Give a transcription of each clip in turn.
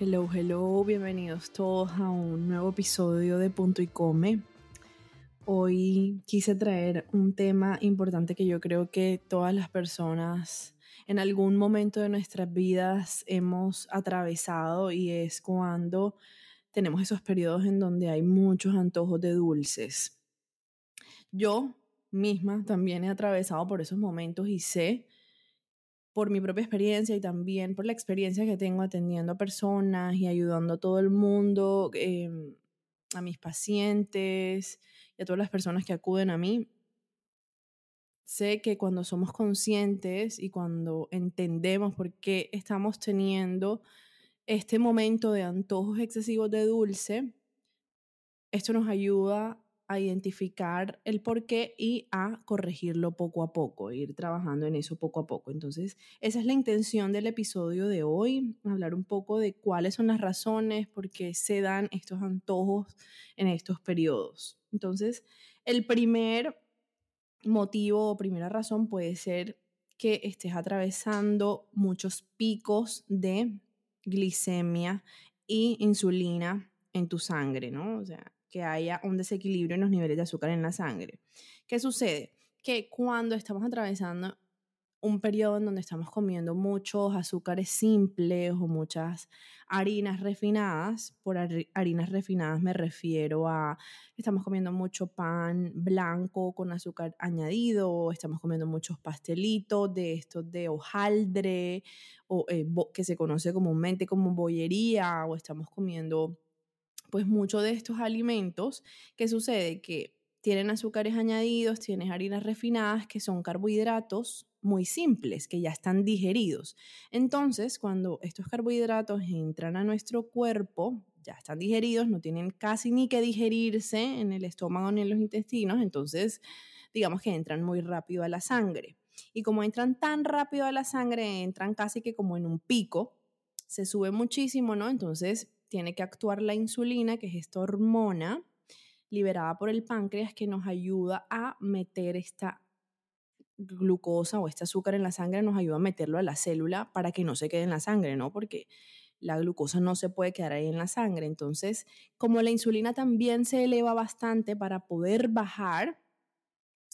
Hello, hello, bienvenidos todos a un nuevo episodio de Punto y Come. Hoy quise traer un tema importante que yo creo que todas las personas en algún momento de nuestras vidas hemos atravesado y es cuando tenemos esos periodos en donde hay muchos antojos de dulces. Yo misma también he atravesado por esos momentos y sé por mi propia experiencia y también por la experiencia que tengo atendiendo a personas y ayudando a todo el mundo, em, a mis pacientes y a todas las personas que acuden a mí, sé que cuando somos conscientes y cuando entendemos por qué estamos teniendo este momento de antojos excesivos de dulce, esto nos ayuda a identificar el por qué y a corregirlo poco a poco, ir trabajando en eso poco a poco. Entonces, esa es la intención del episodio de hoy, hablar un poco de cuáles son las razones por qué se dan estos antojos en estos periodos. Entonces, el primer motivo o primera razón puede ser que estés atravesando muchos picos de glicemia y insulina en tu sangre, ¿no? O sea, que haya un desequilibrio en los niveles de azúcar en la sangre. ¿Qué sucede? Que cuando estamos atravesando un periodo en donde estamos comiendo muchos azúcares simples o muchas harinas refinadas, por harinas refinadas me refiero a estamos comiendo mucho pan blanco con azúcar añadido, estamos comiendo muchos pastelitos de estos de hojaldre o eh, que se conoce comúnmente como bollería o estamos comiendo pues muchos de estos alimentos, ¿qué sucede? Que tienen azúcares añadidos, tienen harinas refinadas, que son carbohidratos muy simples, que ya están digeridos. Entonces, cuando estos carbohidratos entran a nuestro cuerpo, ya están digeridos, no tienen casi ni que digerirse en el estómago ni en los intestinos, entonces digamos que entran muy rápido a la sangre. Y como entran tan rápido a la sangre, entran casi que como en un pico, se sube muchísimo, ¿no? Entonces tiene que actuar la insulina, que es esta hormona liberada por el páncreas que nos ayuda a meter esta glucosa o este azúcar en la sangre, nos ayuda a meterlo a la célula para que no se quede en la sangre, ¿no? Porque la glucosa no se puede quedar ahí en la sangre. Entonces, como la insulina también se eleva bastante para poder bajar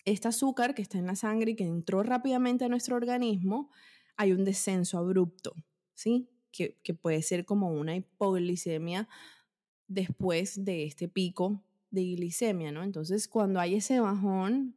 este azúcar que está en la sangre y que entró rápidamente a nuestro organismo, hay un descenso abrupto, ¿sí? Que, puede ser como una hipoglicemia después de este pico de glicemia, ¿no? Entonces, cuando hay ese bajón,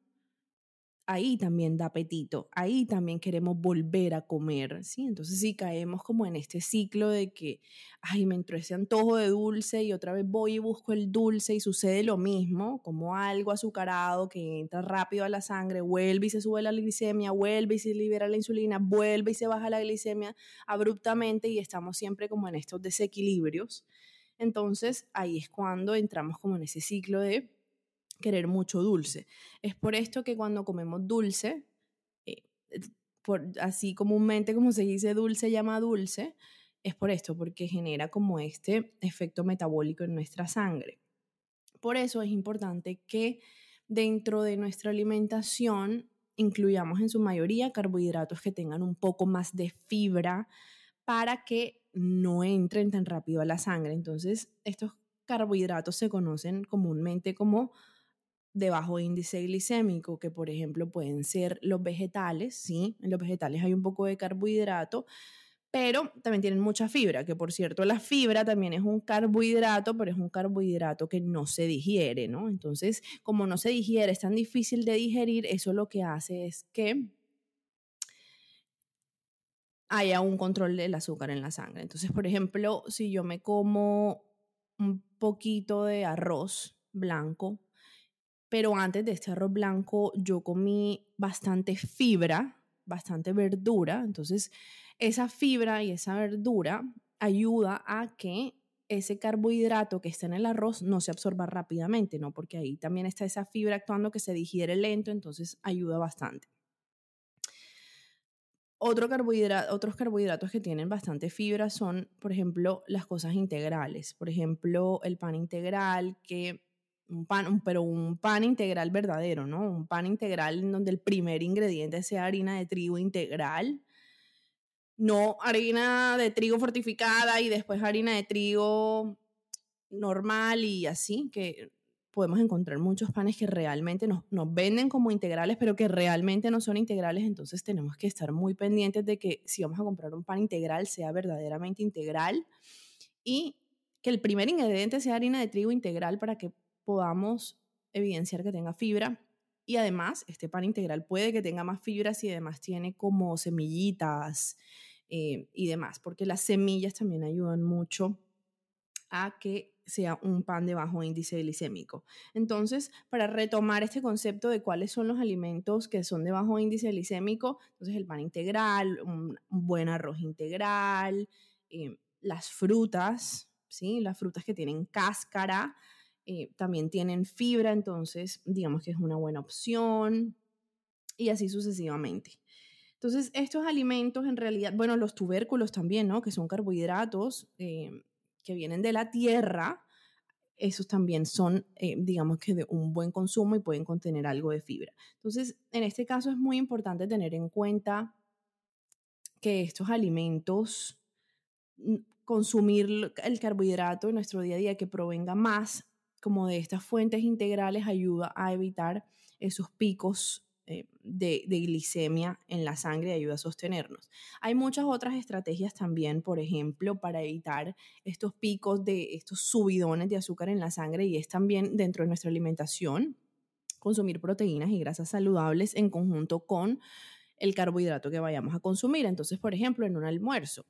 ahí también da apetito, ahí también queremos volver a comer, ¿sí? Entonces sí caemos como en este ciclo de que, ay, me entró ese antojo de dulce y otra vez voy y busco el dulce y sucede lo mismo, como algo azucarado que entra rápido a la sangre, vuelve y se sube la glicemia, vuelve y se libera la insulina, vuelve y se baja la glicemia abruptamente y estamos siempre como en estos desequilibrios. Entonces ahí es cuando entramos como en ese ciclo de querer mucho dulce. Es por esto que cuando comemos dulce, eh, por, así comúnmente como se dice dulce llama dulce, es por esto, porque genera como este efecto metabólico en nuestra sangre. Por eso es importante que dentro de nuestra alimentación incluyamos en su mayoría carbohidratos que tengan un poco más de fibra para que no entren tan rápido a la sangre. Entonces, estos carbohidratos se conocen comúnmente como de bajo índice glicémico, que por ejemplo pueden ser los vegetales, ¿sí? En los vegetales hay un poco de carbohidrato, pero también tienen mucha fibra, que por cierto la fibra también es un carbohidrato, pero es un carbohidrato que no se digiere, ¿no? Entonces, como no se digiere, es tan difícil de digerir, eso lo que hace es que haya un control del azúcar en la sangre. Entonces, por ejemplo, si yo me como un poquito de arroz blanco, pero antes de este arroz blanco yo comí bastante fibra, bastante verdura, entonces esa fibra y esa verdura ayuda a que ese carbohidrato que está en el arroz no se absorba rápidamente, ¿no? Porque ahí también está esa fibra actuando que se digiere lento, entonces ayuda bastante. Otro otros carbohidratos que tienen bastante fibra son, por ejemplo, las cosas integrales. Por ejemplo, el pan integral, que un pan, pero un pan integral verdadero, ¿no? Un pan integral en donde el primer ingrediente sea harina de trigo integral, no harina de trigo fortificada y después harina de trigo normal y así, que podemos encontrar muchos panes que realmente nos, nos, venden como integrales, pero que realmente no son integrales, entonces tenemos que estar muy pendientes de que si vamos a comprar un pan integral sea verdaderamente integral y que el primer ingrediente sea harina de trigo integral para que podamos evidenciar que tenga fibra. Y además, este pan integral puede que tenga más fibras y además tiene como semillitas eh, y demás, porque las semillas también ayudan mucho a que sea un pan de bajo índice glicémico. Entonces, para retomar este concepto de cuáles son los alimentos que son de bajo índice glicémico, entonces el pan integral, un, buen arroz integral, eh, las frutas, ¿sí? las frutas que tienen cáscara, eh, también tienen fibra, entonces digamos que es una buena opción y así sucesivamente. Entonces, estos alimentos en realidad, bueno, los tubérculos también, ¿no? Que son carbohidratos, eh, que vienen de la tierra, esos también son, eh, digamos que de un buen consumo y pueden contener algo de fibra. Entonces, en este caso es muy importante tener en cuenta que estos alimentos, mm, consumir el carbohidrato en nuestro día a día que provenga más como de estas fuentes integrales ayuda a evitar esos picos eh, de, glicemia en la sangre y ayuda a sostenernos. Hay muchas otras estrategias también, por ejemplo, para evitar estos picos de estos subidones de azúcar en la sangre y es también dentro de nuestra alimentación consumir proteínas y grasas saludables en conjunto con el carbohidrato que vayamos a consumir. Entonces, por ejemplo, en un almuerzo,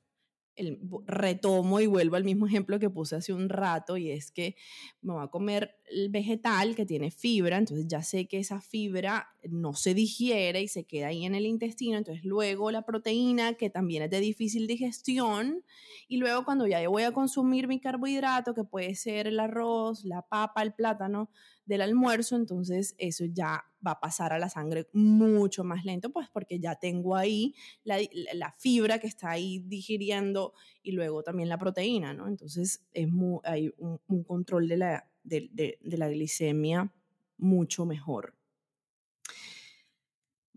el, retomo y vuelvo al mismo ejemplo que puse hace un rato y es que me voy a comer el vegetal que tiene fibra, entonces ya sé que esa fibra no se digiere y se queda ahí en el intestino, entonces luego la proteína que también es de difícil digestión y luego cuando ya voy a consumir mi carbohidrato que puede ser el arroz, la papa, el plátano, del almuerzo, entonces eso ya va a pasar a la sangre mucho más lento, pues porque ya tengo ahí la, fibra que está ahí digiriendo y luego también la proteína, ¿no? Entonces es hay un, control de la, de, la glicemia mucho mejor.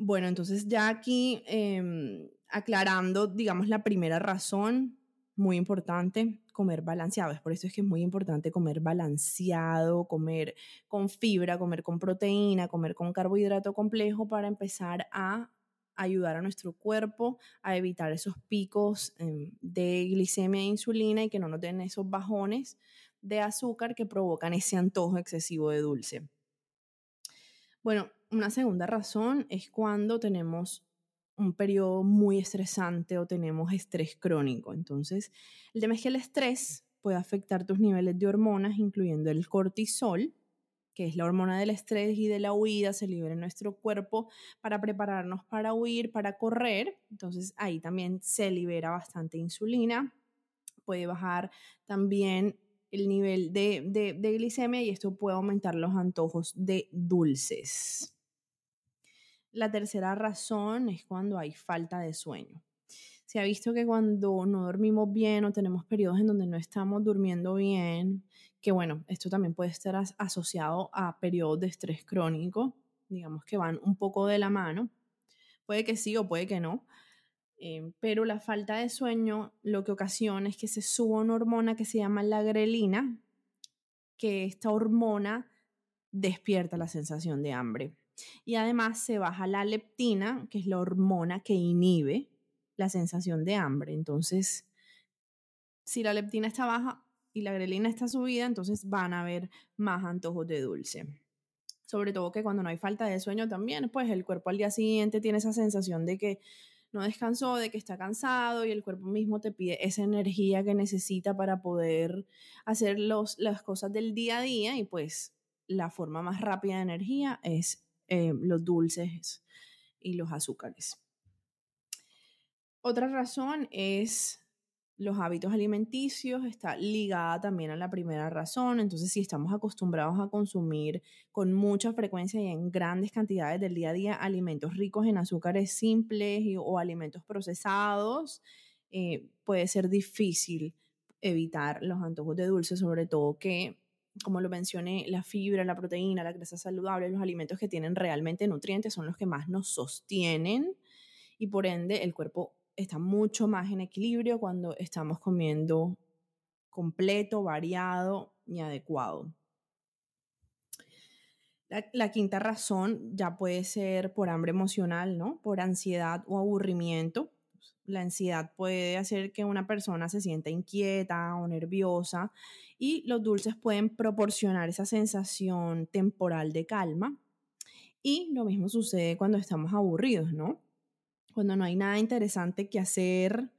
Bueno, entonces ya aquí em, aclarando, digamos, la primera razón muy importante comer balanceado. Es por eso es que es muy importante comer balanceado, comer con fibra, comer con proteína, comer con carbohidrato complejo para empezar a ayudar a nuestro cuerpo a evitar esos picos em, de glicemia e insulina y que no nos den esos bajones de azúcar que provocan ese antojo excesivo de dulce. Bueno, una segunda razón es cuando tenemos un periodo muy estresante o tenemos estrés crónico. Entonces, el tema es que el estrés puede afectar tus niveles de hormonas, incluyendo el cortisol, que es la hormona del estrés y de la huida, se libera en nuestro cuerpo para prepararnos para huir, para correr. Entonces, ahí también se libera bastante insulina. Puede bajar también el nivel de, de, de glicemia y esto puede aumentar los antojos de dulces. La tercera razón es cuando hay falta de sueño. Se ha visto que cuando no dormimos bien o tenemos periodos en donde no estamos durmiendo bien, que bueno, esto también puede estar asociado a periodos de estrés crónico, digamos que van un poco de la mano. Puede que sí o puede que no, eh, pero la falta de sueño lo que ocasiona es que se suba una hormona que se llama la grelina, que esta hormona despierta la sensación de hambre. Y además se baja la leptina, que es la hormona que inhibe la sensación de hambre. Entonces, si la leptina está baja y la grelina está subida, entonces van a haber más antojos de dulce. Sobre todo que cuando no hay falta de sueño también, pues el cuerpo al día siguiente tiene esa sensación de que no descansó, de que está cansado y el cuerpo mismo te pide esa energía que necesita para poder hacer los, las cosas del día a día y pues la forma más rápida de energía es eh, los dulces y los azúcares. Otra razón es los hábitos alimenticios, está ligada también a la primera razón. Entonces, si estamos acostumbrados a consumir con mucha frecuencia y en grandes cantidades del día a día alimentos ricos en azúcares simples o alimentos procesados, eh, puede ser difícil evitar los antojos de dulce, sobre todo que, como lo mencioné, la fibra, la proteína, la grasa saludable, los alimentos que tienen realmente nutrientes son los que más nos sostienen y por ende el cuerpo está mucho más en equilibrio cuando estamos comiendo completo, variado y adecuado. La, quinta razón ya puede ser por hambre emocional, ¿no? Por ansiedad o aburrimiento. La ansiedad puede hacer que una persona se sienta inquieta o nerviosa y los dulces pueden proporcionar esa sensación temporal de calma. Y lo mismo sucede cuando estamos aburridos, ¿no? cuando no hay nada interesante que hacer,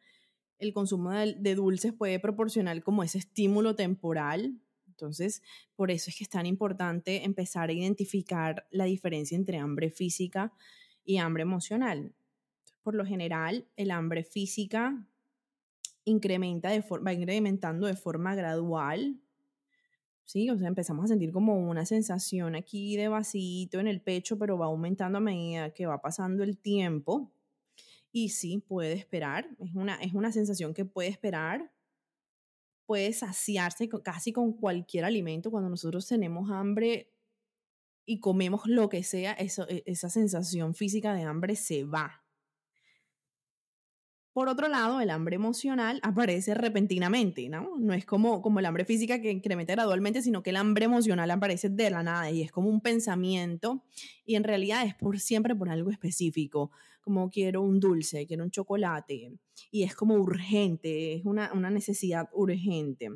el consumo de, dulces puede proporcionar como ese estímulo temporal. Entonces, por eso es que es tan importante empezar a identificar la diferencia entre hambre física y hambre emocional. Por lo general, el hambre física incrementa de va incrementando de forma gradual. Sí, o sea, empezamos a sentir como una sensación aquí de vacío en el pecho, pero va aumentando a medida que va pasando el tiempo y sí, puede esperar, es una, es una sensación que puede esperar, puede saciarse casi con cualquier alimento. Cuando nosotros tenemos hambre y comemos lo que sea, eso, e, esa sensación física de hambre se va. Por otro lado, el hambre emocional aparece repentinamente, ¿no? No es como, como el hambre física que incrementa gradualmente, sino que el hambre emocional aparece de la nada y es como un pensamiento y en realidad es por siempre por algo específico, como quiero un dulce, quiero un chocolate y es como urgente, es una, una necesidad urgente.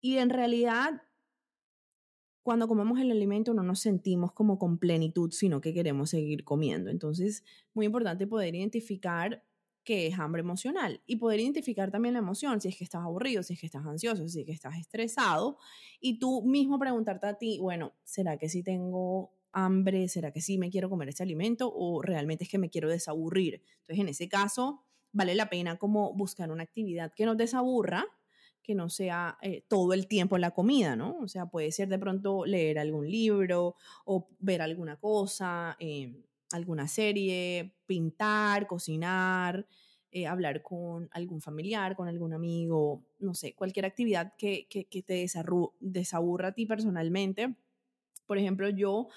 Y en realidad cuando comemos el alimento no nos sentimos como con plenitud, sino que queremos seguir comiendo. Entonces, muy importante poder identificar qué es hambre emocional y poder identificar también la emoción, si es que estás aburrido, si es que estás ansioso, si es que estás estresado y tú mismo preguntarte a ti, bueno, ¿será que si tengo hambre? ¿Será que sí me quiero comer ese alimento o realmente es que me quiero desaburrir? Entonces, en ese caso, vale la pena como buscar una actividad que nos desaburra que no sea eh, todo el tiempo la comida, ¿no? O sea, puede ser de pronto leer algún libro o ver alguna cosa, eh, alguna serie, pintar, cocinar, eh, hablar con algún familiar, con algún amigo, no sé, cualquier actividad que, que, te desaburra a ti personalmente. Por ejemplo, yo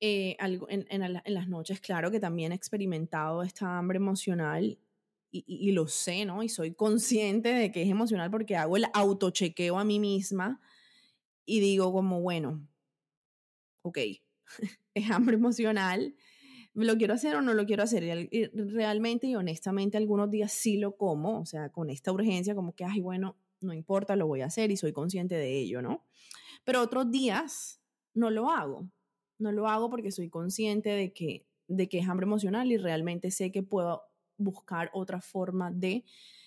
en, en, las noches, claro que también he experimentado esta hambre emocional y, lo sé, ¿no? Y soy consciente de que es emocional porque hago el autochequeo a mí misma y digo como, bueno, ok, es hambre emocional, ¿lo quiero hacer o no lo quiero hacer? Y realmente y honestamente algunos días sí lo como, o sea, con esta urgencia como que, ay, bueno, no importa, lo voy a hacer y soy consciente de ello, ¿no? Pero otros días no lo hago, no lo hago porque soy consciente de que, de que es hambre emocional y realmente sé que puedo buscar otra forma de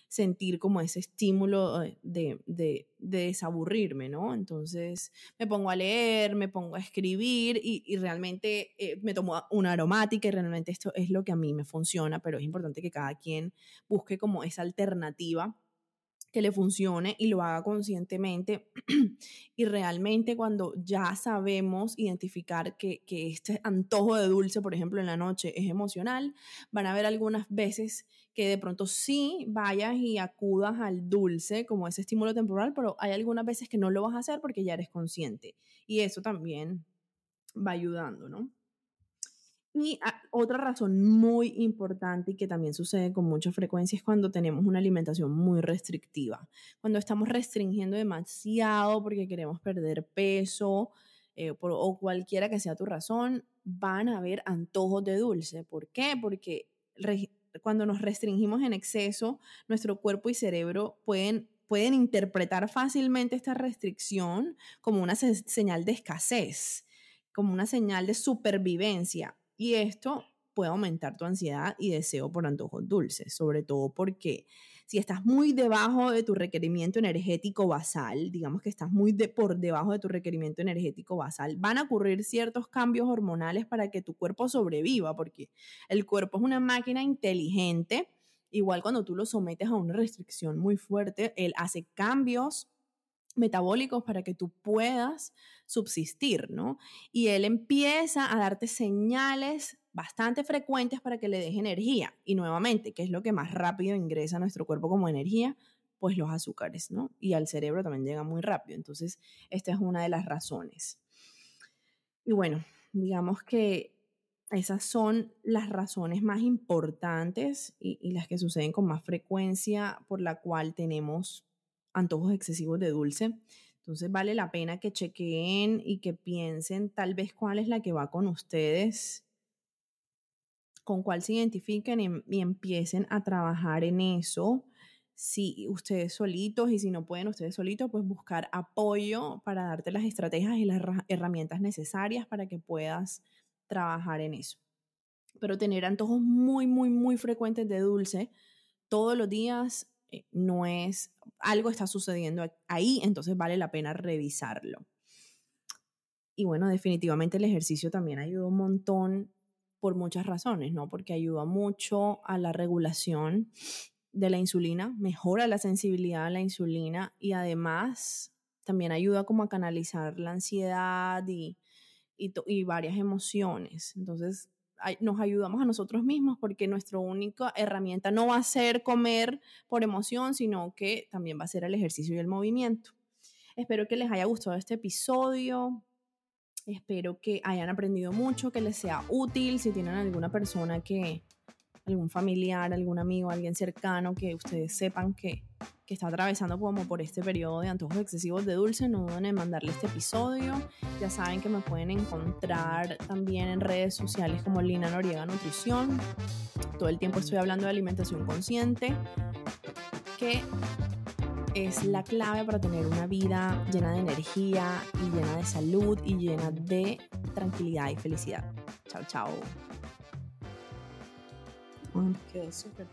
sentir como ese estímulo eh, de, de, desaburrirme, ¿no? Entonces me pongo a leer, me pongo a escribir y, realmente eh, me tomo una aromática y realmente esto es lo que a mí me funciona, pero es importante que cada quien busque como esa alternativa que le funcione y lo haga conscientemente. y realmente cuando ya sabemos identificar que, que, este antojo de dulce, por ejemplo, en la noche es emocional, van a haber algunas veces que de pronto sí vayas y acudas al dulce como ese estímulo temporal, pero hay algunas veces que no lo vas a hacer porque ya eres consciente. Y eso también va ayudando, ¿no? Y ah, otra razón muy importante y que también sucede con mucha frecuencia es cuando tenemos una alimentación muy restrictiva. Cuando estamos restringiendo demasiado porque queremos perder peso eh, o cualquiera que sea tu razón, van a haber antojos de dulce. ¿Por qué? Porque cuando nos restringimos en exceso, nuestro cuerpo y cerebro pueden pueden interpretar fácilmente esta restricción como una señal de escasez, como una señal de supervivencia y esto puede aumentar tu ansiedad y deseo por antojos dulces, sobre todo porque Si estás muy debajo de tu requerimiento energético basal, digamos que estás muy de, por debajo de tu requerimiento energético basal, van a ocurrir ciertos cambios hormonales para que tu cuerpo sobreviva, porque el cuerpo es una máquina inteligente. Igual cuando tú lo sometes a una restricción muy fuerte, él hace cambios metabólicos para que tú puedas subsistir, ¿no? Y él empieza a darte señales bastante frecuentes para que le deje energía. Y nuevamente, ¿qué es lo que más rápido ingresa a nuestro cuerpo como energía? Pues los azúcares, ¿no? Y al cerebro también llega muy rápido. Entonces, esta es una de las razones. Y bueno, digamos que esas son las razones más importantes y, y las que suceden con más frecuencia por la cual tenemos antojos excesivos de dulce. Entonces vale la pena que chequeen y que piensen tal vez cuál es la que va con ustedes con cuál se identifiquen y, empiecen a trabajar en eso. Si ustedes solitos y si no pueden ustedes solitos, pues buscar apoyo para darte las estrategias y las herramientas necesarias para que puedas trabajar en eso. Pero tener antojos muy, muy, muy frecuentes de dulce todos los días eh, no es, algo está sucediendo ahí, entonces vale la pena revisarlo. Y bueno, definitivamente el ejercicio también ayuda un montón por muchas razones, ¿no? Porque ayuda mucho a la regulación de la insulina, mejora la sensibilidad a la insulina y además también ayuda como a canalizar la ansiedad y, y, varias emociones. Entonces, nos ayudamos a nosotros mismos porque nuestra única herramienta no va a ser comer por emoción, sino que también va a ser el ejercicio y el movimiento. Espero que les haya gustado este episodio. Espero que hayan aprendido mucho, que les sea útil. Si tienen alguna persona que, algún familiar, algún amigo, alguien cercano que ustedes sepan que, que está atravesando como por este periodo de antojos excesivos de dulce, no duden en mandarle este episodio. Ya saben que me pueden encontrar también en redes sociales como Lina Noriega Nutrición. Todo el tiempo estoy hablando de alimentación consciente. Que es la clave para tener una vida llena de energía y llena de salud y llena de tranquilidad y felicidad. Chao, chao. quedó súper.